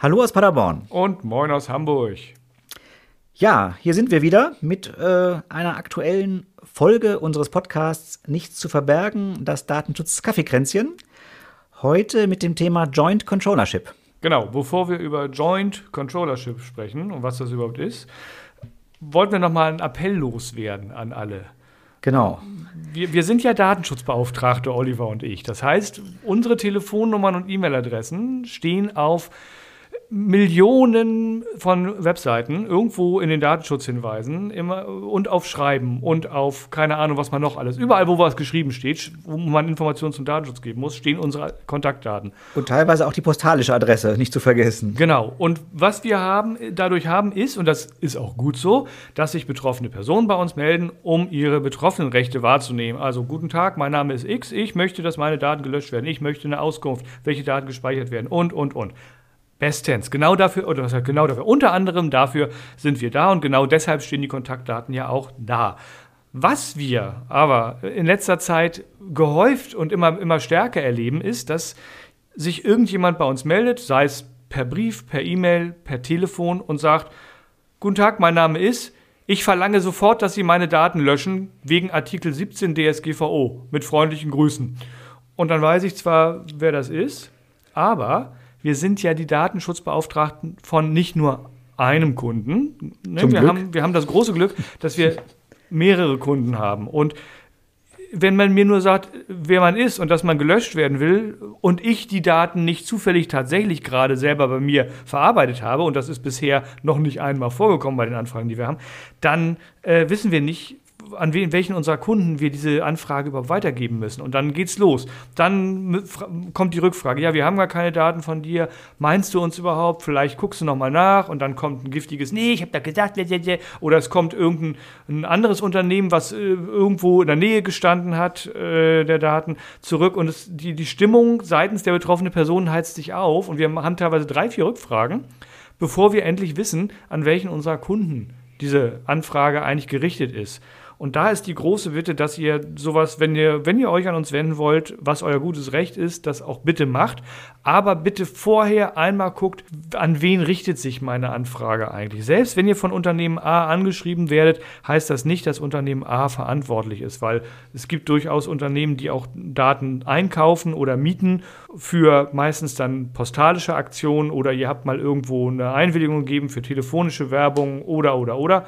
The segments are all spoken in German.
Hallo aus Paderborn. Und moin aus Hamburg. Ja, hier sind wir wieder mit äh, einer aktuellen Folge unseres Podcasts Nichts zu verbergen, das Datenschutz-Kaffeekränzchen. Heute mit dem Thema Joint Controllership. Genau, bevor wir über Joint Controllership sprechen und was das überhaupt ist, wollten wir nochmal einen Appell loswerden an alle. Genau. Wir, wir, sind ja Datenschutzbeauftragte, Oliver und ich. Das heißt, unsere Telefonnummern und E-Mail-Adressen stehen auf Millionen von Webseiten irgendwo in den Datenschutzhinweisen immer und auf Schreiben und auf keine Ahnung, was man noch alles. Überall, wo was geschrieben steht, wo man Informationen zum Datenschutz geben muss, stehen unsere Kontaktdaten. Und teilweise auch die postalische Adresse, nicht zu vergessen. Genau. Und was wir haben, dadurch haben, ist, und das ist auch gut so, dass sich betroffene Personen bei uns melden, um ihre betroffenen Rechte wahrzunehmen. Also, guten Tag, mein Name ist X, ich möchte, dass meine Daten gelöscht werden, ich möchte eine Auskunft, welche Daten gespeichert werden und, und, und. Bestens. Genau dafür, oder was heißt genau dafür? Unter anderem dafür sind wir da und genau deshalb stehen die Kontaktdaten ja auch da. Was wir aber in letzter Zeit gehäuft und immer, immer stärker erleben, ist, dass sich irgendjemand bei uns meldet, sei es per Brief, per E-Mail, per Telefon und sagt, Guten Tag, mein Name ist, ich verlange sofort, dass Sie meine Daten löschen wegen Artikel 17 DSGVO mit freundlichen Grüßen. Und dann weiß ich zwar, wer das ist, aber wir sind ja die Datenschutzbeauftragten von nicht nur einem Kunden. Ne? Wir, haben, wir haben das große Glück, dass wir mehrere Kunden haben. Und wenn man mir nur sagt, wer man ist und dass man gelöscht werden will und ich die Daten nicht zufällig tatsächlich gerade selber bei mir verarbeitet habe, und das ist bisher noch nicht einmal vorgekommen bei den Anfragen, die wir haben, dann äh, wissen wir nicht, an wen, welchen unserer Kunden wir diese Anfrage überhaupt weitergeben müssen. Und dann geht's los. Dann kommt die Rückfrage, ja, wir haben gar keine Daten von dir. Meinst du uns überhaupt? Vielleicht guckst du nochmal nach und dann kommt ein giftiges, nee, ich habe da gedacht, oder es kommt irgendein anderes Unternehmen, was äh, irgendwo in der Nähe gestanden hat, äh, der Daten, zurück. Und es, die, die Stimmung seitens der betroffenen Person heizt sich auf. Und wir haben teilweise drei, vier Rückfragen, bevor wir endlich wissen, an welchen unserer Kunden diese Anfrage eigentlich gerichtet ist. Und da ist die große Bitte, dass ihr sowas, wenn ihr, wenn ihr euch an uns wenden wollt, was euer gutes Recht ist, das auch bitte macht. Aber bitte vorher einmal guckt, an wen richtet sich meine Anfrage eigentlich. Selbst wenn ihr von Unternehmen A angeschrieben werdet, heißt das nicht, dass Unternehmen A verantwortlich ist, weil es gibt durchaus Unternehmen, die auch Daten einkaufen oder mieten für meistens dann postalische Aktionen oder ihr habt mal irgendwo eine Einwilligung gegeben für telefonische Werbung oder oder oder.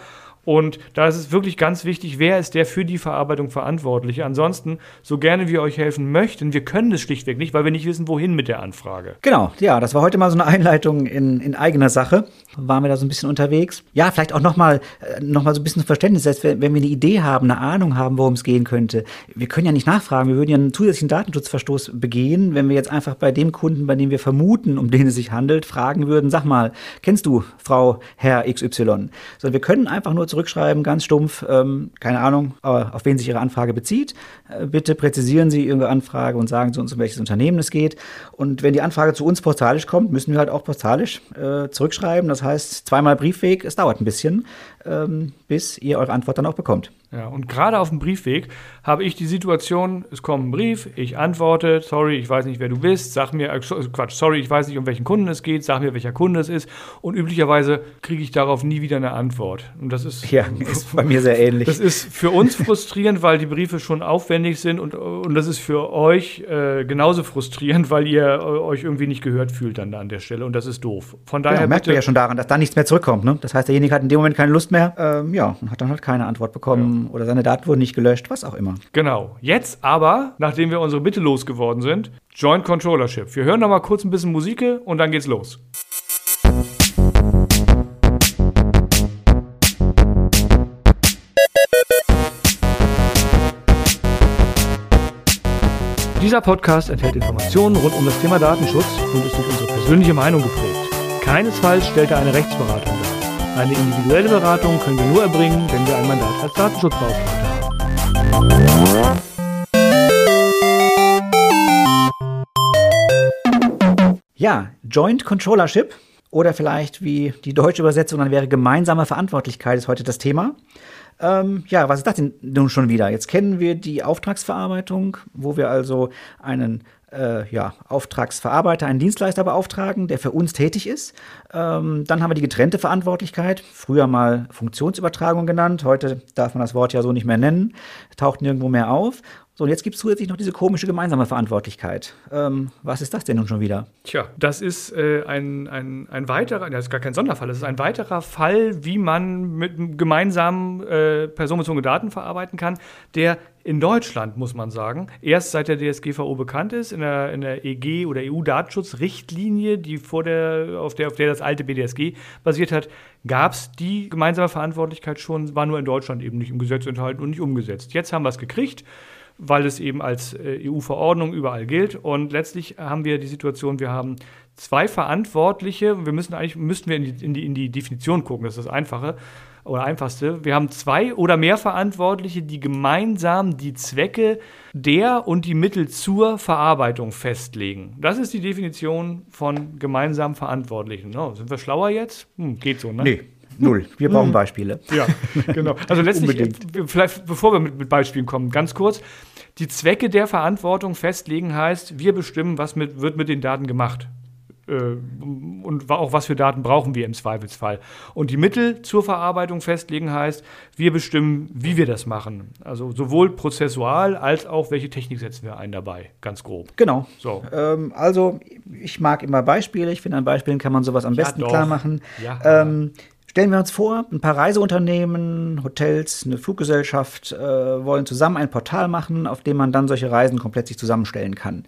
Und da ist es wirklich ganz wichtig, wer ist der für die Verarbeitung verantwortlich. Ansonsten, so gerne wir euch helfen möchten, wir können es schlichtweg nicht, weil wir nicht wissen, wohin mit der Anfrage. Genau, ja, das war heute mal so eine Einleitung in, in eigener Sache. Waren wir da so ein bisschen unterwegs. Ja, vielleicht auch nochmal äh, noch mal so ein bisschen Verständnis, dass wenn, wenn wir eine Idee haben, eine Ahnung haben, worum es gehen könnte. Wir können ja nicht nachfragen, wir würden ja einen zusätzlichen Datenschutzverstoß begehen, wenn wir jetzt einfach bei dem Kunden, bei dem wir vermuten, um den es sich handelt, fragen würden, sag mal, kennst du Frau Herr XY? So, wir können einfach nur zurückschreiben, ganz stumpf, ähm, keine Ahnung, auf wen sich Ihre Anfrage bezieht. Äh, bitte präzisieren Sie Ihre Anfrage und sagen Sie uns, um welches Unternehmen es geht. Und wenn die Anfrage zu uns postalisch kommt, müssen wir halt auch postalisch äh, zurückschreiben. Das heißt, zweimal Briefweg, es dauert ein bisschen, ähm, bis ihr eure Antwort dann auch bekommt. Ja, und gerade auf dem Briefweg habe ich die Situation, es kommt ein Brief, ich antworte, sorry, ich weiß nicht, wer du bist, sag mir, äh, Quatsch, sorry, ich weiß nicht, um welchen Kunden es geht, sag mir, welcher Kunde es ist. Und üblicherweise kriege ich darauf nie wieder eine Antwort. Und das ist, ja, ist bei mir sehr ähnlich. Das ist für uns frustrierend, weil die Briefe schon aufwendig sind und, und das ist für euch äh, genauso frustrierend, weil ihr äh, euch irgendwie nicht gehört fühlt dann da an der Stelle und das ist doof. Von daher ja, merkt ihr ja schon daran, dass da nichts mehr zurückkommt. Ne? Das heißt, derjenige hat in dem Moment keine Lust mehr, ähm, ja, und hat dann halt keine Antwort bekommen. Ja oder seine Daten wurden nicht gelöscht, was auch immer. Genau. Jetzt aber, nachdem wir unsere Bitte losgeworden sind, Joint Controllership. Wir hören noch mal kurz ein bisschen Musik und dann geht's los. Dieser Podcast enthält Informationen rund um das Thema Datenschutz und ist durch unsere persönliche Meinung geprägt. Keinesfalls stellt er eine Rechtsberatung dar. Eine individuelle Beratung können wir nur erbringen, wenn wir ein Mandat als Datenschutzbeauftragter haben. Ja, Joint Controllership oder vielleicht wie die deutsche Übersetzung dann wäre gemeinsame Verantwortlichkeit ist heute das Thema. Ähm, ja, was ist das denn nun schon wieder? Jetzt kennen wir die Auftragsverarbeitung, wo wir also einen äh, ja, Auftragsverarbeiter, einen Dienstleister beauftragen, der für uns tätig ist. Ähm, dann haben wir die getrennte Verantwortlichkeit, früher mal Funktionsübertragung genannt, heute darf man das Wort ja so nicht mehr nennen, taucht nirgendwo mehr auf. So, und jetzt gibt es zusätzlich noch diese komische gemeinsame Verantwortlichkeit. Ähm, was ist das denn nun schon wieder? Tja, das ist äh, ein, ein, ein weiterer, das ist gar kein Sonderfall, das ist ein weiterer Fall, wie man mit gemeinsamen äh, personenbezogene Daten verarbeiten kann, der in Deutschland, muss man sagen, erst seit der DSGVO bekannt ist, in der, in der EG oder EU-Datenschutzrichtlinie, die vor der, auf, der, auf der das alte BDSG basiert hat, gab es die gemeinsame Verantwortlichkeit schon, war nur in Deutschland eben nicht im Gesetz enthalten und nicht umgesetzt. Jetzt haben wir es gekriegt weil es eben als äh, EU-Verordnung überall gilt. Und letztlich haben wir die Situation, wir haben zwei Verantwortliche. Wir müssen eigentlich müssten wir in die, in die, in die Definition gucken, das ist das Einfache oder einfachste. Wir haben zwei oder mehr Verantwortliche, die gemeinsam die Zwecke der und die Mittel zur Verarbeitung festlegen. Das ist die Definition von gemeinsam Verantwortlichen. No, sind wir schlauer jetzt? Hm, geht so, ne? Nee. Null. Wir brauchen hm. Beispiele. Ja, genau. Also letztlich, vielleicht bevor wir mit, mit Beispielen kommen, ganz kurz. Die Zwecke der Verantwortung festlegen heißt, wir bestimmen, was mit, wird mit den Daten gemacht äh, und auch was für Daten brauchen wir im Zweifelsfall. Und die Mittel zur Verarbeitung festlegen heißt, wir bestimmen, wie wir das machen. Also sowohl prozessual als auch welche Technik setzen wir ein dabei, ganz grob. Genau. So. Ähm, also ich mag immer Beispiele. Ich finde, an Beispielen kann man sowas am ja, besten doch. klar machen. Ja. Ähm, Stellen wir uns vor, ein paar Reiseunternehmen, Hotels, eine Fluggesellschaft äh, wollen zusammen ein Portal machen, auf dem man dann solche Reisen komplett sich zusammenstellen kann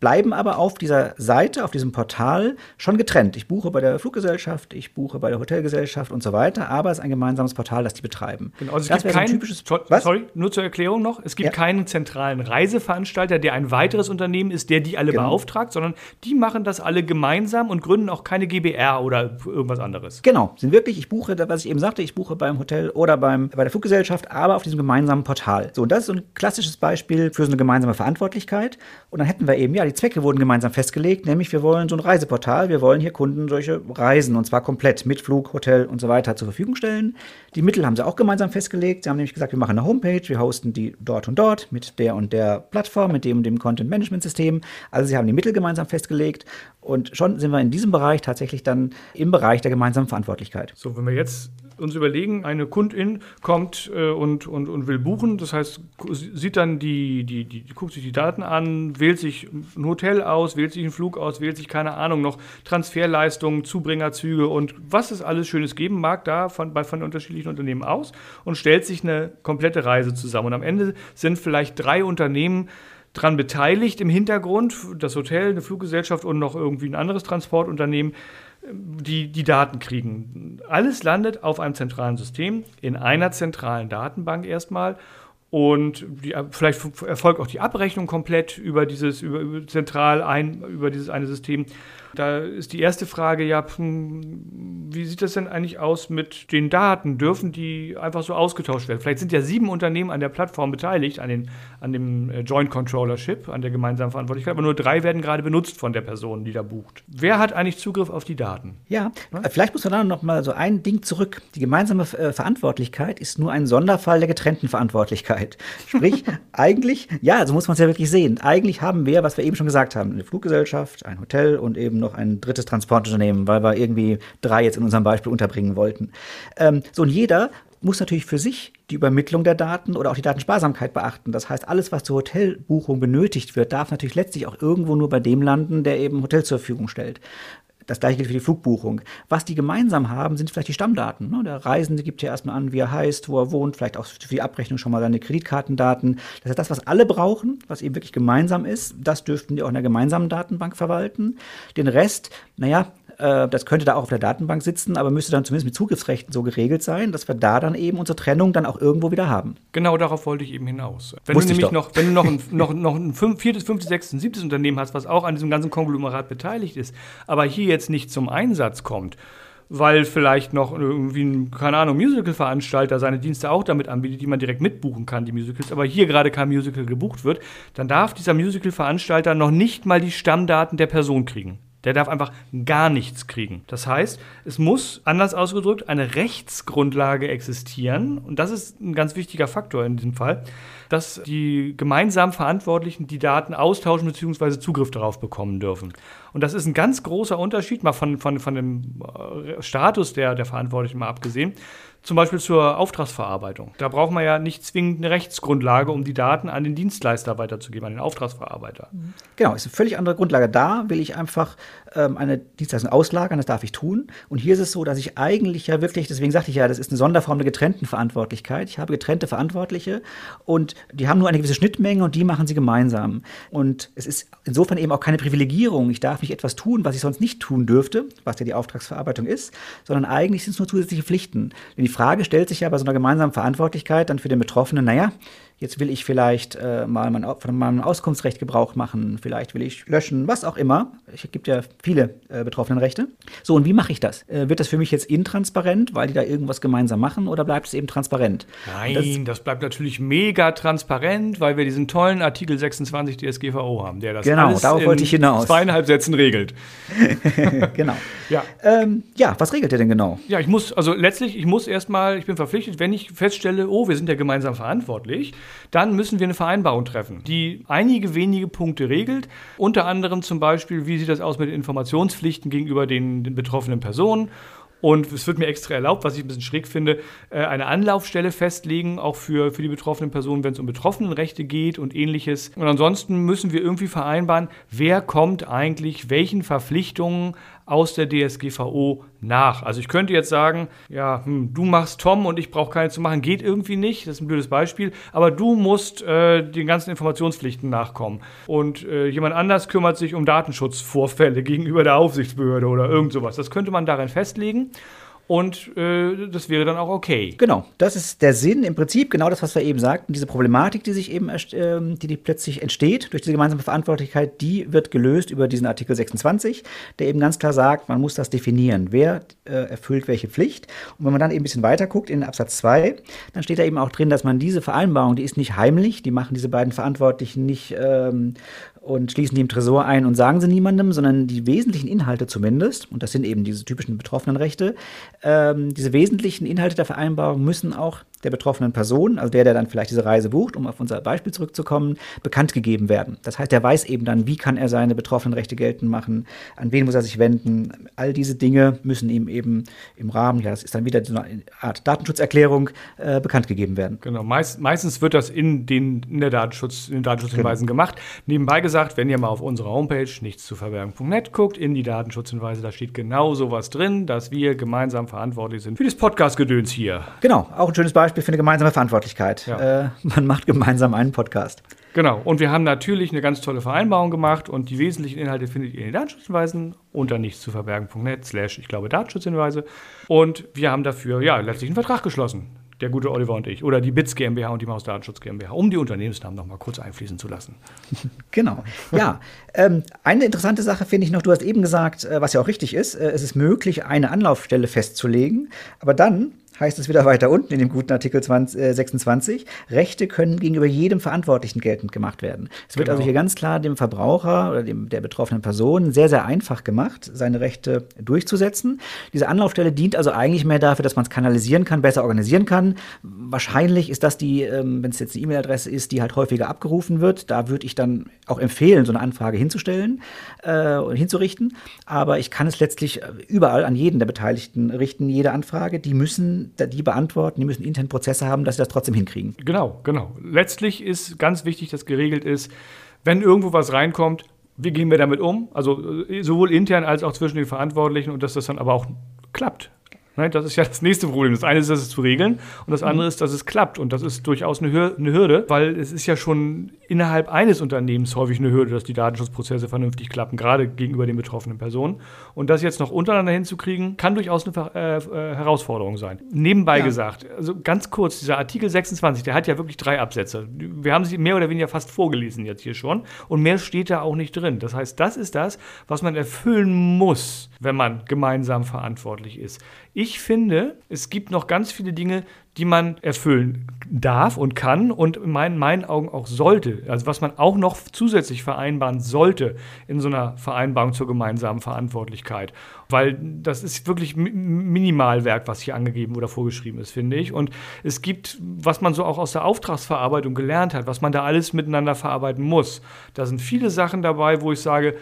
bleiben aber auf dieser Seite, auf diesem Portal schon getrennt. Ich buche bei der Fluggesellschaft, ich buche bei der Hotelgesellschaft und so weiter, aber es ist ein gemeinsames Portal, das die betreiben. Genau, also es das gibt kein, so typisches, was? sorry, nur zur Erklärung noch, es gibt ja. keinen zentralen Reiseveranstalter, der ein weiteres Unternehmen ist, der die alle genau. beauftragt, sondern die machen das alle gemeinsam und gründen auch keine GBR oder irgendwas anderes. Genau, sind wirklich, ich buche, was ich eben sagte, ich buche beim Hotel oder beim, bei der Fluggesellschaft, aber auf diesem gemeinsamen Portal. So, und das ist so ein klassisches Beispiel für so eine gemeinsame Verantwortlichkeit. Und dann hätten wir eben, ja, die Zwecke wurden gemeinsam festgelegt, nämlich wir wollen so ein Reiseportal, wir wollen hier Kunden solche Reisen und zwar komplett mit Flug, Hotel und so weiter zur Verfügung stellen. Die Mittel haben sie auch gemeinsam festgelegt. Sie haben nämlich gesagt, wir machen eine Homepage, wir hosten die dort und dort mit der und der Plattform, mit dem und dem Content Management System. Also sie haben die Mittel gemeinsam festgelegt und schon sind wir in diesem Bereich tatsächlich dann im Bereich der gemeinsamen Verantwortlichkeit. So, wenn wir jetzt uns überlegen, eine Kundin kommt äh, und, und, und will buchen, das heißt, sieht dann die, die, die, guckt sich die Daten an, wählt sich ein Hotel aus, wählt sich einen Flug aus, wählt sich, keine Ahnung, noch Transferleistungen, Zubringerzüge und was es alles Schönes geben mag, da von, bei, von unterschiedlichen Unternehmen aus und stellt sich eine komplette Reise zusammen. Und am Ende sind vielleicht drei Unternehmen, dran beteiligt im Hintergrund, das Hotel, eine Fluggesellschaft und noch irgendwie ein anderes Transportunternehmen die, die Daten kriegen. Alles landet auf einem zentralen System, in einer zentralen Datenbank erstmal. Und die, vielleicht erfolgt auch die Abrechnung komplett über dieses, über, über zentral ein, über dieses eine System. Da ist die erste Frage, ja, hm, wie sieht das denn eigentlich aus mit den Daten? Dürfen die einfach so ausgetauscht werden? Vielleicht sind ja sieben Unternehmen an der Plattform beteiligt, an, den, an dem äh, Joint Controllership, an der gemeinsamen Verantwortlichkeit, aber nur drei werden gerade benutzt von der Person, die da bucht. Wer hat eigentlich Zugriff auf die Daten? Ja, ja? Äh, vielleicht muss man dann noch mal so ein Ding zurück. Die gemeinsame äh, Verantwortlichkeit ist nur ein Sonderfall der getrennten Verantwortlichkeit. Sprich, eigentlich, ja, so muss man es ja wirklich sehen. Eigentlich haben wir, was wir eben schon gesagt haben, eine Fluggesellschaft, ein Hotel und eben noch ein drittes Transportunternehmen, weil wir irgendwie drei jetzt in unserem Beispiel unterbringen wollten. Ähm, so, und jeder muss natürlich für sich die Übermittlung der Daten oder auch die Datensparsamkeit beachten. Das heißt, alles, was zur Hotelbuchung benötigt wird, darf natürlich letztlich auch irgendwo nur bei dem landen, der eben Hotel zur Verfügung stellt. Das gleiche gilt für die Flugbuchung. Was die gemeinsam haben, sind vielleicht die Stammdaten. Ne? Der Reisende gibt ja erstmal an, wie er heißt, wo er wohnt, vielleicht auch für die Abrechnung schon mal seine Kreditkartendaten. Das heißt, das, was alle brauchen, was eben wirklich gemeinsam ist, das dürften die auch in der gemeinsamen Datenbank verwalten. Den Rest, naja, äh, das könnte da auch auf der Datenbank sitzen, aber müsste dann zumindest mit Zugriffsrechten so geregelt sein, dass wir da dann eben unsere Trennung dann auch irgendwo wieder haben. Genau darauf wollte ich eben hinaus. Wenn Wusste du nämlich noch, wenn du noch ein, noch, noch ein fünf, viertes, fünftes, sechstes, siebtes Unternehmen hast, was auch an diesem ganzen Konglomerat beteiligt ist, aber hier jetzt nicht zum Einsatz kommt, weil vielleicht noch irgendwie ein, keine Ahnung, Musical-Veranstalter seine Dienste auch damit anbietet, die man direkt mitbuchen kann, die Musicals, aber hier gerade kein Musical gebucht wird, dann darf dieser Musical-Veranstalter noch nicht mal die Stammdaten der Person kriegen. Der darf einfach gar nichts kriegen. Das heißt, es muss, anders ausgedrückt, eine Rechtsgrundlage existieren. Und das ist ein ganz wichtiger Faktor in diesem Fall, dass die gemeinsam Verantwortlichen die Daten austauschen bzw. Zugriff darauf bekommen dürfen. Und das ist ein ganz großer Unterschied, mal von, von, von dem äh, Status der, der Verantwortlichen mal abgesehen, zum Beispiel zur Auftragsverarbeitung. Da braucht man ja nicht zwingend eine Rechtsgrundlage, um die Daten an den Dienstleister weiterzugeben, an den Auftragsverarbeiter. Genau, ist eine völlig andere Grundlage. Da will ich einfach ähm, eine Dienstleistung auslagern, das darf ich tun. Und hier ist es so, dass ich eigentlich ja wirklich, deswegen sagte ich ja, das ist eine Sonderform der getrennten Verantwortlichkeit. Ich habe getrennte Verantwortliche und die haben nur eine gewisse Schnittmenge und die machen sie gemeinsam. Und es ist insofern eben auch keine Privilegierung. Ich darf nicht etwas tun, was ich sonst nicht tun dürfte, was ja die Auftragsverarbeitung ist, sondern eigentlich sind es nur zusätzliche Pflichten. Denn die Frage stellt sich ja bei so einer gemeinsamen Verantwortlichkeit dann für den Betroffenen, naja, Jetzt will ich vielleicht äh, mal mein, von meinem Auskunftsrecht Gebrauch machen, vielleicht will ich löschen, was auch immer. Es gibt ja viele äh, betroffenen Rechte. So, und wie mache ich das? Äh, wird das für mich jetzt intransparent, weil die da irgendwas gemeinsam machen, oder bleibt es eben transparent? Nein, das, das, bleibt natürlich mega transparent, weil wir diesen tollen Artikel 26 DSGVO haben, der das genau, alles darauf wollte ich hinaus. zweieinhalb Sätzen regelt. genau. Ja. Ähm, ja, was regelt der denn genau? Ja, ich muss, also letztlich, ich muss erstmal, ich bin verpflichtet, wenn ich feststelle, oh, wir sind ja gemeinsam verantwortlich, dann müssen wir eine Vereinbarung treffen, die einige wenige Punkte regelt. Unter anderem zum Beispiel, wie sieht das aus mit den Informationspflichten gegenüber den, den betroffenen Personen und es wird mir extra erlaubt, was ich ein bisschen schräg finde, äh, eine Anlaufstelle festlegen, auch für, für die betroffenen Personen, wenn es um Betroffenenrechte geht und ähnliches. Und ansonsten müssen wir irgendwie vereinbaren, wer kommt eigentlich welchen Verpflichtungen aus der DSGVO nach. Also ich könnte jetzt sagen, ja, hm, du machst Tom und ich brauche keine zu machen, geht irgendwie nicht, das ist ein blödes Beispiel, aber du musst äh, den ganzen Informationspflichten nachkommen. Und äh, jemand anders kümmert sich um Datenschutzvorfälle gegenüber der Aufsichtsbehörde oder irgend sowas. Das könnte man darin festlegen und äh, das wäre dann auch okay. Genau, das ist der Sinn, im Prinzip genau das, was wir eben sagten. Diese Problematik, die sich eben, äh, die, die plötzlich entsteht durch diese gemeinsame Verantwortlichkeit, die wird gelöst über diesen Artikel 26, der eben ganz klar sagt, man muss das definieren, wer äh, erfüllt welche Pflicht. Und wenn man dann eben ein bisschen weiter guckt in Absatz 2, dann steht da eben auch drin, dass man diese Vereinbarung, die ist nicht heimlich, die machen diese beiden Verantwortlichen nicht ähm, und schließen die im Tresor ein und sagen sie niemandem, sondern die wesentlichen Inhalte zumindest, und das sind eben diese typischen betroffenen Rechte, ähm, diese wesentlichen Inhalte der Vereinbarung müssen auch der betroffenen Person, also der, der dann vielleicht diese Reise bucht, um auf unser Beispiel zurückzukommen, bekannt gegeben werden. Das heißt, er weiß eben dann, wie kann er seine betroffenen Rechte geltend machen, an wen muss er sich wenden. All diese Dinge müssen ihm eben im Rahmen, ja, das ist dann wieder so eine Art Datenschutzerklärung, äh, bekannt gegeben werden. Genau, Meist, meistens wird das in den, in der Datenschutz, in den Datenschutzhinweisen genau. gemacht. Nebenbei gesagt, wenn ihr mal auf unserer Homepage nichtszuverbergen.net guckt, in die Datenschutzhinweise, da steht genau sowas drin, dass wir gemeinsam verantwortlich sind für das Podcast-Gedöns hier. Genau, auch ein schönes Beispiel Beispiel für eine gemeinsame Verantwortlichkeit. Ja. Äh, man macht gemeinsam einen Podcast. Genau. Und wir haben natürlich eine ganz tolle Vereinbarung gemacht und die wesentlichen Inhalte findet ihr in den Datenschutzhinweisen unter nichts zu verbergen.net slash, ich glaube, Datenschutzhinweise. Und wir haben dafür, ja, letztlich einen Vertrag geschlossen. Der gute Oliver und ich. Oder die BITS GmbH und die Maus Datenschutz GmbH, um die Unternehmensnamen noch mal kurz einfließen zu lassen. Genau. Ja, ähm, eine interessante Sache finde ich noch, du hast eben gesagt, äh, was ja auch richtig ist, äh, es ist möglich, eine Anlaufstelle festzulegen, aber dann heißt es wieder weiter unten in dem guten Artikel 20, äh, 26, Rechte können gegenüber jedem Verantwortlichen geltend gemacht werden. Es wird genau. also hier ganz klar dem Verbraucher oder dem, der betroffenen Person sehr, sehr einfach gemacht, seine Rechte durchzusetzen. Diese Anlaufstelle dient also eigentlich mehr dafür, dass man es kanalisieren kann, besser organisieren kann. Wahrscheinlich ist das die, ähm, wenn es jetzt eine E-Mail-Adresse ist, die halt häufiger abgerufen wird. Da würde ich dann auch empfehlen, so eine Anfrage hinzustellen äh, und hinzurichten. Aber ich kann es letztlich überall an jeden der Beteiligten richten, jede Anfrage. Die müssen die beantworten, die müssen intern Prozesse haben, dass sie das trotzdem hinkriegen. Genau, genau. Letztlich ist ganz wichtig, dass geregelt ist, wenn irgendwo was reinkommt, wie gehen wir damit um? Also äh, sowohl intern als auch zwischen den Verantwortlichen und dass das dann aber auch klappt. Ne, das ist ja das nächste Problem. Das eine ist, dass es zu regeln und das andere mhm. ist, dass es klappt. Und das ist durchaus eine Hürde, weil es ist ja schon innerhalb eines Unternehmens häufig eine Hürde, dass die Datenschutzprozesse vernünftig klappen, gerade gegenüber den betroffenen Personen. Und das jetzt noch untereinander hinzukriegen, kann durchaus eine äh, äh, Herausforderung sein. Nebenbei ja. gesagt, also ganz kurz, dieser Artikel 26, der hat ja wirklich drei Absätze. Wir haben sie mehr oder weniger fast vorgelesen jetzt hier schon und mehr steht da auch nicht drin. Das heißt, das ist das, was man erfüllen muss, wenn man gemeinsam verantwortlich ist. Ich ich finde, es gibt noch ganz viele Dinge, die man erfüllen darf und kann und in meinen, meinen Augen auch sollte. Also was man auch noch zusätzlich vereinbaren sollte in so einer Vereinbarung zur gemeinsamen Verantwortlichkeit. Weil das ist wirklich Minimalwerk, was hier angegeben oder vorgeschrieben ist, finde ich. Und es gibt, was man so auch aus der Auftragsverarbeitung gelernt hat, was man da alles miteinander verarbeiten muss. Da sind viele Sachen dabei, wo ich sage,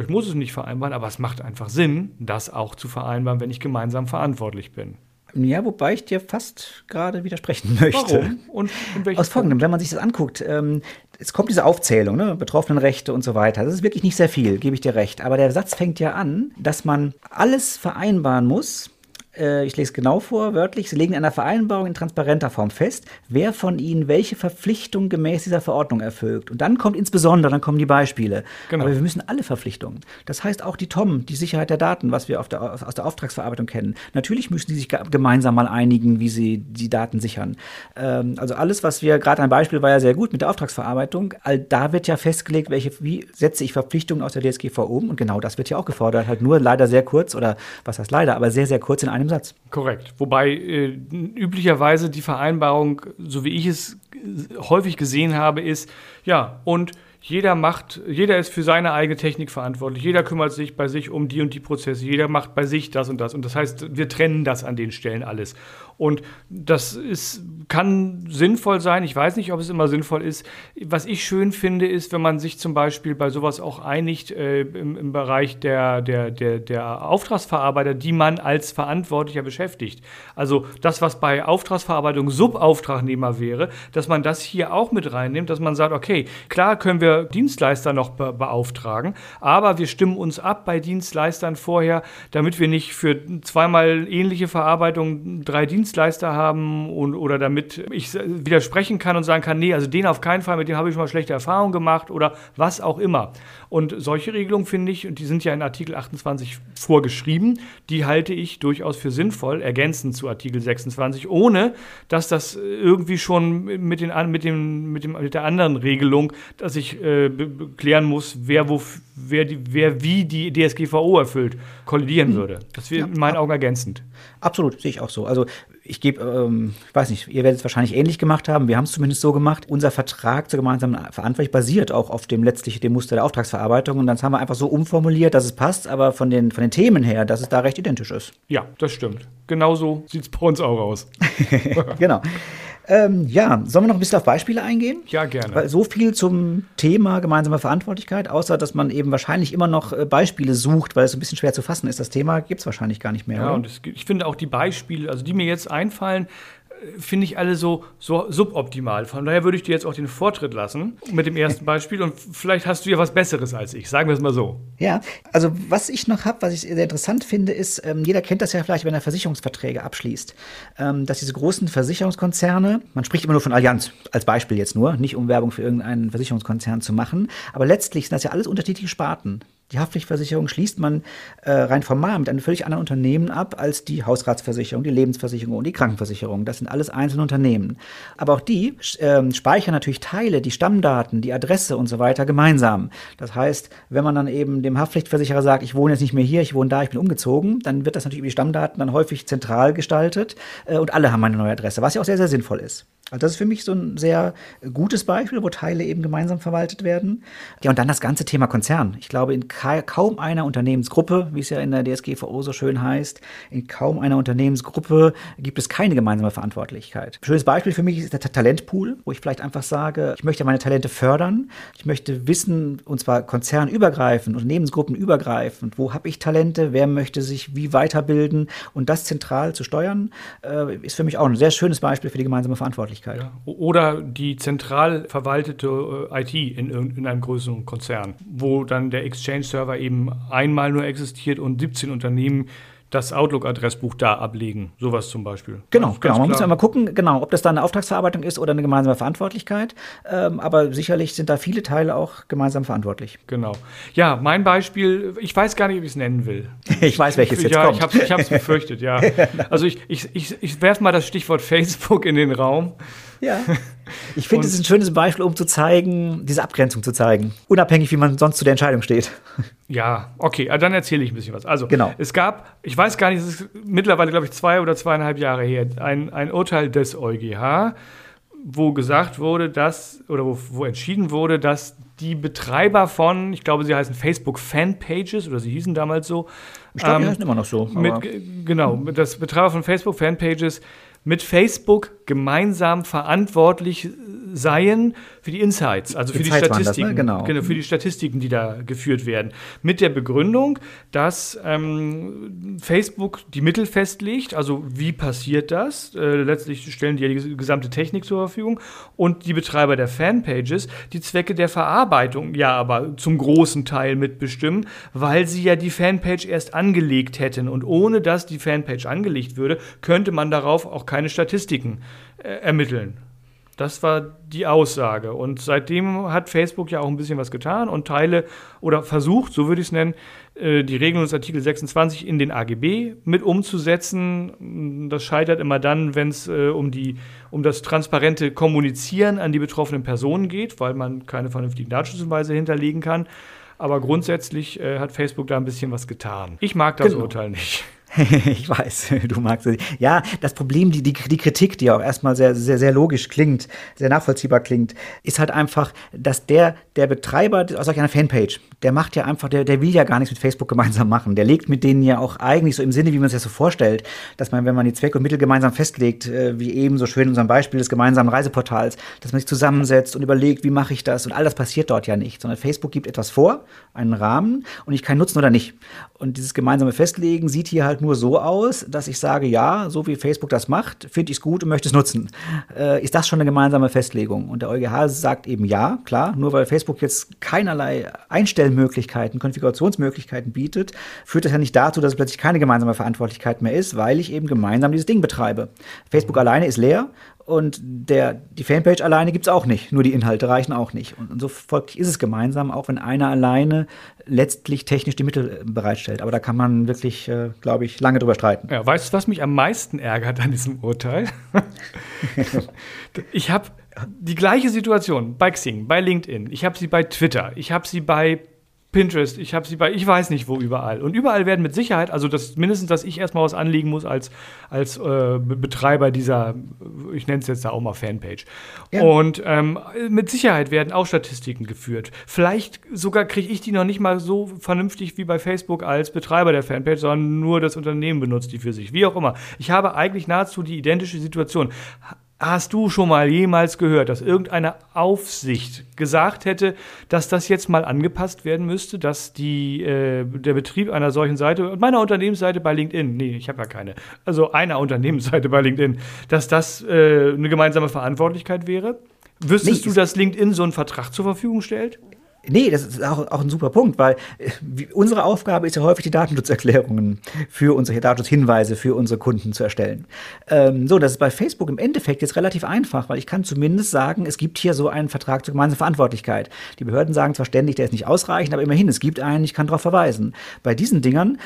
ich muss es nicht vereinbaren, aber es macht einfach Sinn, das auch zu vereinbaren, wenn ich gemeinsam verantwortlich bin. Ja, wobei ich dir fast gerade widersprechen möchte. Warum? Und, Aus folgendem, wenn man sich das anguckt, ähm, es kommt diese Aufzählung, ne, Betroffenenrechte und so weiter. Das ist wirklich nicht sehr viel, gebe ich dir recht. Aber der Satz fängt ja an, dass man alles vereinbaren muss, äh, ich lese genau vor, wörtlich, Sie legen in einer Vereinbarung in transparenter Form fest, wer von Ihnen welche Verpflichtung gemäß dieser Verordnung erfüllt. Und dann kommt insbesondere, dann kommen die Beispiele. Genau. Aber wir müssen alle Verpflichtungen. Das heißt auch die TOM, die Sicherheit der Daten, was wir der, aus der Auftragsverarbeitung kennen. Natürlich müssen die sich gemeinsam mal einigen, wie sie die Daten sichern. Ähm, also alles, was wir, gerade ein Beispiel war ja sehr gut mit der Auftragsverarbeitung, all da wird ja festgelegt, welche, wie setze ich Verpflichtungen aus der DSGV um. Und genau das wird ja auch gefordert. Halt nur leider sehr kurz oder was heißt leider, aber sehr, sehr kurz in einem einem Satz. Korrekt. Wobei äh, üblicherweise die Vereinbarung, so wie ich es häufig gesehen habe, ist, ja, und jeder macht, jeder ist für seine eigene Technik verantwortlich, jeder kümmert sich bei sich um die und die Prozesse, jeder macht bei sich das und das. Und das heißt, wir trennen das an den Stellen alles. Und das ist, kann sinnvoll sein. Ich weiß nicht, ob es immer sinnvoll ist. Was ich schön finde, ist, wenn man sich zum Beispiel bei sowas auch einigt äh, im, im, Bereich der, der, der, der Auftragsverarbeiter, die man als Verantwortlicher beschäftigt. Also das, was bei Auftragsverarbeitung Subauftragnehmer wäre, dass man das hier auch mit reinnimmt, dass man sagt, okay, klar können wir Dienstleister noch be beauftragen, aber wir stimmen uns ab bei Dienstleistern vorher, damit wir nicht für zweimal ähnliche Verarbeitung drei Dienstleister Dienstleister haben und, oder damit ich widersprechen kann und sagen kann, nee, also den auf keinen Fall, mit dem habe ich schon mal schlechte Erfahrungen gemacht oder was auch immer. Und solche Regelungen finde ich, und die sind ja in Artikel 28 vorgeschrieben, die halte ich durchaus für sinnvoll, ergänzend zu Artikel 26, ohne dass das irgendwie schon mit, den, mit, dem, mit, dem, mit der anderen Regelung, dass ich äh, klären muss, wer, wo, wer, die, wer wie die DSGVO erfüllt, kollidieren hm. würde. Das wäre ja, in meinen Augen ergänzend. Absolut, sehe ich auch so. Also ich gebe, ähm, ich weiß nicht, ihr werdet es wahrscheinlich ähnlich gemacht haben. Wir haben es zumindest so gemacht. Unser Vertrag zur gemeinsamen Verantwortung basiert auch auf dem letztlich dem Muster der Auftragsverarbeitung. Und das haben wir einfach so umformuliert, dass es passt, aber von den, von den Themen her, dass es da recht identisch ist. Ja, das stimmt. Genauso sieht es bei uns auch aus. genau. Ähm, ja, sollen wir noch ein bisschen auf Beispiele eingehen? Ja, gerne. Weil so viel zum Thema gemeinsame Verantwortlichkeit, außer dass man eben wahrscheinlich immer noch äh, Beispiele sucht, weil es ein bisschen schwer zu fassen ist. Das Thema gibt es wahrscheinlich gar nicht mehr. Ja, oder? und es, ich finde auch die Beispiele, also die mir jetzt einfallen, finde ich alle so, so suboptimal. Von daher würde ich dir jetzt auch den Vortritt lassen mit dem ersten Beispiel und vielleicht hast du ja was Besseres als ich. Sagen wir es mal so. Ja, also was ich noch habe, was ich sehr interessant finde, ist, ähm, jeder kennt das ja vielleicht, wenn er Versicherungsverträge abschließt, ähm, dass diese großen Versicherungskonzerne, man spricht immer nur von Allianz als Beispiel jetzt nur, nicht um Werbung für irgendeinen Versicherungskonzern zu machen, aber letztlich sind das ja alles unterschiedliche Sparten. Die Haftpflichtversicherung schließt man äh, rein formal mit einem völlig anderen Unternehmen ab als die Hausratsversicherung, die Lebensversicherung und die Krankenversicherung. Das sind alles einzelne Unternehmen. Aber auch die äh, speichern natürlich Teile, die Stammdaten, die Adresse und so weiter gemeinsam. Das heißt, wenn man dann eben dem Haftpflichtversicherer sagt, ich wohne jetzt nicht mehr hier, ich wohne da, ich bin umgezogen, dann wird das natürlich über die Stammdaten dann häufig zentral gestaltet äh, und alle haben eine neue Adresse, was ja auch sehr, sehr sinnvoll ist. Also das ist für mich so ein sehr gutes Beispiel, wo Teile eben gemeinsam verwaltet werden. Ja, und dann das ganze Thema Konzern. Ich glaube, in kaum einer Unternehmensgruppe, wie es ja in der DSGVO so schön heißt, in kaum einer Unternehmensgruppe gibt es keine gemeinsame Verantwortlichkeit. Ein schönes Beispiel für mich ist der Talentpool, wo ich vielleicht einfach sage, ich möchte meine Talente fördern. Ich möchte wissen, und zwar konzernübergreifend, unternehmensgruppenübergreifend, wo habe ich Talente, wer möchte sich wie weiterbilden und das zentral zu steuern, äh, ist für mich auch ein sehr schönes Beispiel für die gemeinsame Verantwortlichkeit. Ja. Oder die zentral verwaltete äh, IT in, in einem größeren Konzern, wo dann der Exchange-Server eben einmal nur existiert und 17 Unternehmen das Outlook-Adressbuch da ablegen. Sowas zum Beispiel. Genau, genau. Man muss ja mal gucken, genau, ob das dann eine Auftragsverarbeitung ist oder eine gemeinsame Verantwortlichkeit. Ähm, aber sicherlich sind da viele Teile auch gemeinsam verantwortlich. Genau. Ja, mein Beispiel, ich weiß gar nicht, wie ich es nennen will. ich weiß, welches jetzt ja, kommt. Ja, ich habe es befürchtet, ja. Also ich, ich, ich, ich werfe mal das Stichwort Facebook in den Raum. Ja. Ich finde, es ist ein schönes Beispiel, um zu zeigen, diese Abgrenzung zu zeigen. Unabhängig, wie man sonst zu der Entscheidung steht. Ja, okay, ah, dann erzähle ich ein bisschen was. Also, genau. es gab, ich weiß gar nicht, es ist mittlerweile, glaube ich, zwei oder zweieinhalb Jahre her, ein, ein Urteil des EuGH, wo gesagt wurde, dass, oder wo, wo entschieden wurde, dass die Betreiber von, ich glaube, sie heißen Facebook Fanpages oder sie hießen damals so. Ich glaube, ähm, die heißen immer noch so. Mit, genau, das Betreiber von Facebook Fanpages mit Facebook gemeinsam verantwortlich seien für die Insights, also für die Statistiken, das, ne? genau. genau. für die Statistiken, die da geführt werden, mit der Begründung, dass ähm, Facebook die Mittel festlegt, also wie passiert das? Äh, letztlich stellen die ja die gesamte Technik zur Verfügung und die Betreiber der Fanpages die Zwecke der Verarbeitung ja aber zum großen Teil mitbestimmen, weil sie ja die Fanpage erst angelegt hätten und ohne dass die Fanpage angelegt würde, könnte man darauf auch keine Statistiken äh, ermitteln. Das war die Aussage. Und seitdem hat Facebook ja auch ein bisschen was getan und Teile oder versucht, so würde ich es nennen, äh, die Regeln des Artikel 26 in den AGB mit umzusetzen. Das scheitert immer dann, wenn es äh, um, um das transparente Kommunizieren an die betroffenen Personen geht, weil man keine vernünftigen Datenschutzhinweise hinterlegen kann. Aber grundsätzlich äh, hat Facebook da ein bisschen was getan. Ich mag das genau. Urteil nicht. ich weiß, du magst es. Ja, das Problem, die, die, die Kritik, die auch erstmal sehr, sehr, sehr logisch klingt, sehr nachvollziehbar klingt, ist halt einfach, dass der, der Betreiber aus solch einer Fanpage, der macht ja einfach, der, der will ja gar nichts mit Facebook gemeinsam machen. Der legt mit denen ja auch eigentlich so im Sinne, wie man es ja so vorstellt, dass man, wenn man die Zwecke und Mittel gemeinsam festlegt, äh, wie eben so schön in unserem Beispiel des gemeinsamen Reiseportals, dass man sich zusammensetzt und überlegt, wie mache ich das und all das passiert dort ja nicht, sondern Facebook gibt etwas vor, einen Rahmen und ich kann nutzen oder nicht. Und dieses gemeinsame Festlegen sieht hier halt nur so aus, dass ich sage, ja, so wie Facebook das macht, finde ich es gut und möchte es nutzen. Äh, ist das schon eine gemeinsame Festlegung? Und der EuGH sagt eben ja, klar, nur weil Facebook jetzt keinerlei Einstellmöglichkeiten, Konfigurationsmöglichkeiten bietet, führt das ja nicht dazu, dass es plötzlich keine gemeinsame Verantwortlichkeit mehr ist, weil ich eben gemeinsam dieses Ding betreibe. Facebook alleine ist leer und der, die Fanpage alleine gibt es auch nicht. Nur die Inhalte reichen auch nicht. Und, und so folglich ist es gemeinsam, auch wenn einer alleine letztlich technisch die Mittel äh, bereitstellt. Aber da kann man wirklich, äh, glaube ich, lange drüber streiten. Ja, weißt du, was mich am meisten ärgert an diesem Urteil? ich habe die gleiche Situation bei Xing, bei LinkedIn, ich habe sie bei Twitter, ich habe sie bei Pinterest, ich habe sie bei, ich weiß nicht wo überall. Und überall werden mit Sicherheit, also das mindestens, dass ich erstmal was anlegen muss als, als äh, Betreiber dieser, ich nenne es jetzt da auch mal Fanpage. Ja. Und ähm, mit Sicherheit werden auch Statistiken geführt. Vielleicht sogar kriege ich die noch nicht mal so vernünftig wie bei Facebook als Betreiber der Fanpage, sondern nur das Unternehmen benutzt die für sich. Wie auch immer. Ich habe eigentlich nahezu die identische Situation. Hast du schon mal jemals gehört, dass irgendeine Aufsicht gesagt hätte, dass das jetzt mal angepasst werden müsste, dass die, äh, der Betrieb einer solchen Seite, meiner Unternehmensseite bei LinkedIn, nee, ich habe ja keine, also einer Unternehmensseite bei LinkedIn, dass das äh, eine gemeinsame Verantwortlichkeit wäre? Wüsstest nee, du, dass LinkedIn so einen Vertrag zur Verfügung stellt? Nee, das ist auch, auch ein super Punkt, weil äh, unsere Aufgabe ist ja häufig, die Datenschutzerklärungen für unsere Datenschutzhinweise für unsere Kunden zu erstellen. Ähm, so, das ist bei Facebook im Endeffekt jetzt relativ einfach, weil ich kann zumindest sagen, es gibt hier so einen Vertrag zur gemeinsamen Verantwortlichkeit. Die Behörden sagen zwar ständig, der ist nicht ausreichend, aber immerhin, es gibt einen, ich kann darauf verweisen. Bei diesen Dingern,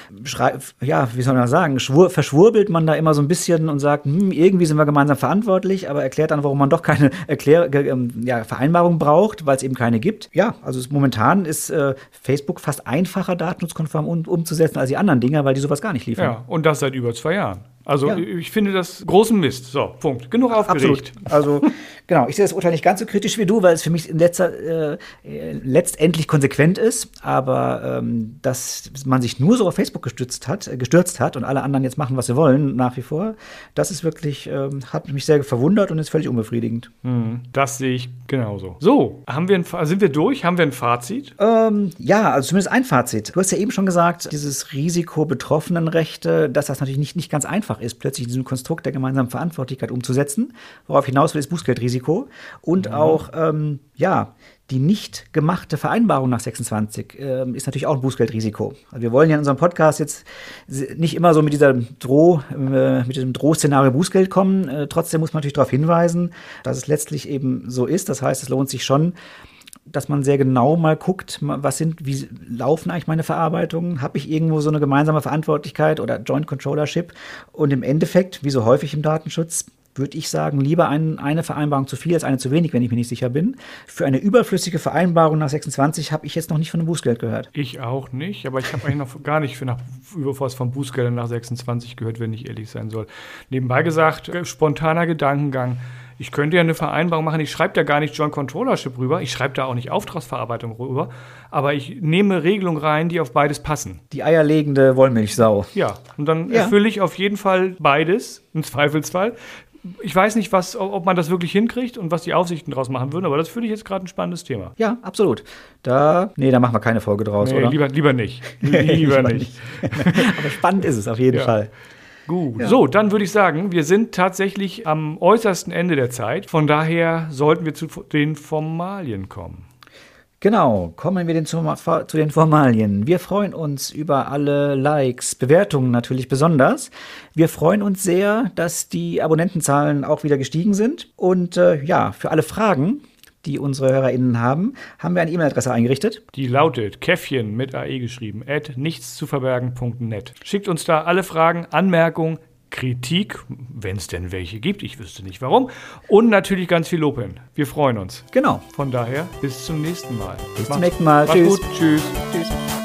ja, wie soll man sagen, verschwurbelt man da immer so ein bisschen und sagt, hm, irgendwie sind wir gemeinsam verantwortlich, aber erklärt dann, warum man doch keine Erklär ähm, ja, Vereinbarung braucht, weil es eben keine gibt. Ja, also momentan ist äh, Facebook fast einfacher datenschutzkonform um, umzusetzen als die anderen Dinger, weil die sowas gar nicht liefern. Ja, und das seit über zwei Jahren. Also ja. ich finde das großen Mist. So, Punkt. Genug aufgeregt. Absolut. Also genau, ich sehe das Urteil nicht ganz so kritisch wie du, weil es für mich in letzter, äh, letztendlich konsequent ist. Aber ähm, dass man sich nur so auf Facebook gestützt hat, äh, gestürzt hat und alle anderen jetzt machen, was sie wollen, nach wie vor, das ist wirklich, ähm, hat mich sehr verwundert und ist völlig unbefriedigend. Hm, das sehe ich genauso. So, haben wir ein, sind wir durch? Haben wir ein Fazit? Ähm, ja, also zumindest ein Fazit. Du hast ja eben schon gesagt, dieses Risiko Betroffenenrechte, dass das natürlich nicht, nicht ganz einfach ist, plötzlich diesen Konstrukt der gemeinsamen Verantwortlichkeit umzusetzen. Worauf hinaus will, ist Bußgeldrisiko. Und mhm. auch, ähm, ja, die nicht gemachte Vereinbarung nach 26 äh, ist natürlich auch ein Bußgeldrisiko. Also wir wollen ja in unserem Podcast jetzt nicht immer so mit dieser Droh, äh, mit diesem Drohszenario Bußgeld kommen. Äh, trotzdem muss man natürlich darauf hinweisen, dass es letztlich eben so ist. Das heißt, es lohnt sich schon, dass man sehr genau mal guckt, was sind, wie laufen eigentlich meine Verarbeitungen? Habe ich irgendwo so eine gemeinsame Verantwortlichkeit oder Joint Controllership? Und im Endeffekt, wie so häufig im Datenschutz, würde ich sagen, lieber ein, eine Vereinbarung zu viel als eine zu wenig, wenn ich mir nicht sicher bin. Für eine überflüssige Vereinbarung nach 26 habe ich jetzt noch nicht von einem Bußgeld gehört. Ich auch nicht, aber ich habe eigentlich noch gar nicht für nach, über was von Bußgeldern nach 26 gehört, wenn ich ehrlich sein soll. Nebenbei gesagt, äh, spontaner Gedankengang. Ich könnte ja eine Vereinbarung machen, ich schreibe da gar nicht Joint Controllership rüber, ich schreibe da auch nicht Auftragsverarbeitung rüber, aber ich nehme Regelungen rein, die auf beides passen. Die eierlegende Wollmilchsau. Ja, und dann Ja. erfülle ich auf jeden Fall beides, im Zweifelsfall. Ich weiß nicht, was, ob man das wirklich hinkriegt und was die Aufsichten daraus machen würden, aber das finde ich jetzt gerade ein spannendes Thema. Ja, absolut. Da, nee, da machen wir keine Folge draus, Nee, oder? lieber, lieber nicht. Lieber nicht. Aber spannend ist es auf jeden Ja. Fall. Gut. So, dann würde ich sagen, wir sind tatsächlich am äußersten Ende der Zeit. Von daher sollten wir zu den Formalien kommen. Genau, kommen wir den zu, zu den Formalien. Wir freuen uns über alle Likes, Bewertungen natürlich besonders. Wir freuen uns sehr, dass die Abonnentenzahlen auch wieder gestiegen sind. Und äh, ja, für alle Fragen, die unsere HörerInnen haben, haben wir eine E-Mail-Adresse eingerichtet. Die lautet Käffchen mit AE geschrieben, at nichtszuverbergen.net. Schickt uns da alle Fragen, Anmerkungen, Kritik, wenn es denn welche gibt, ich wüsste nicht warum, und natürlich ganz viel Lob hin. Wir freuen uns. Genau. Von daher, bis zum nächsten Mal. Bis zum nächsten Mal. Tschüss. gut. Tschüss. Tschüss.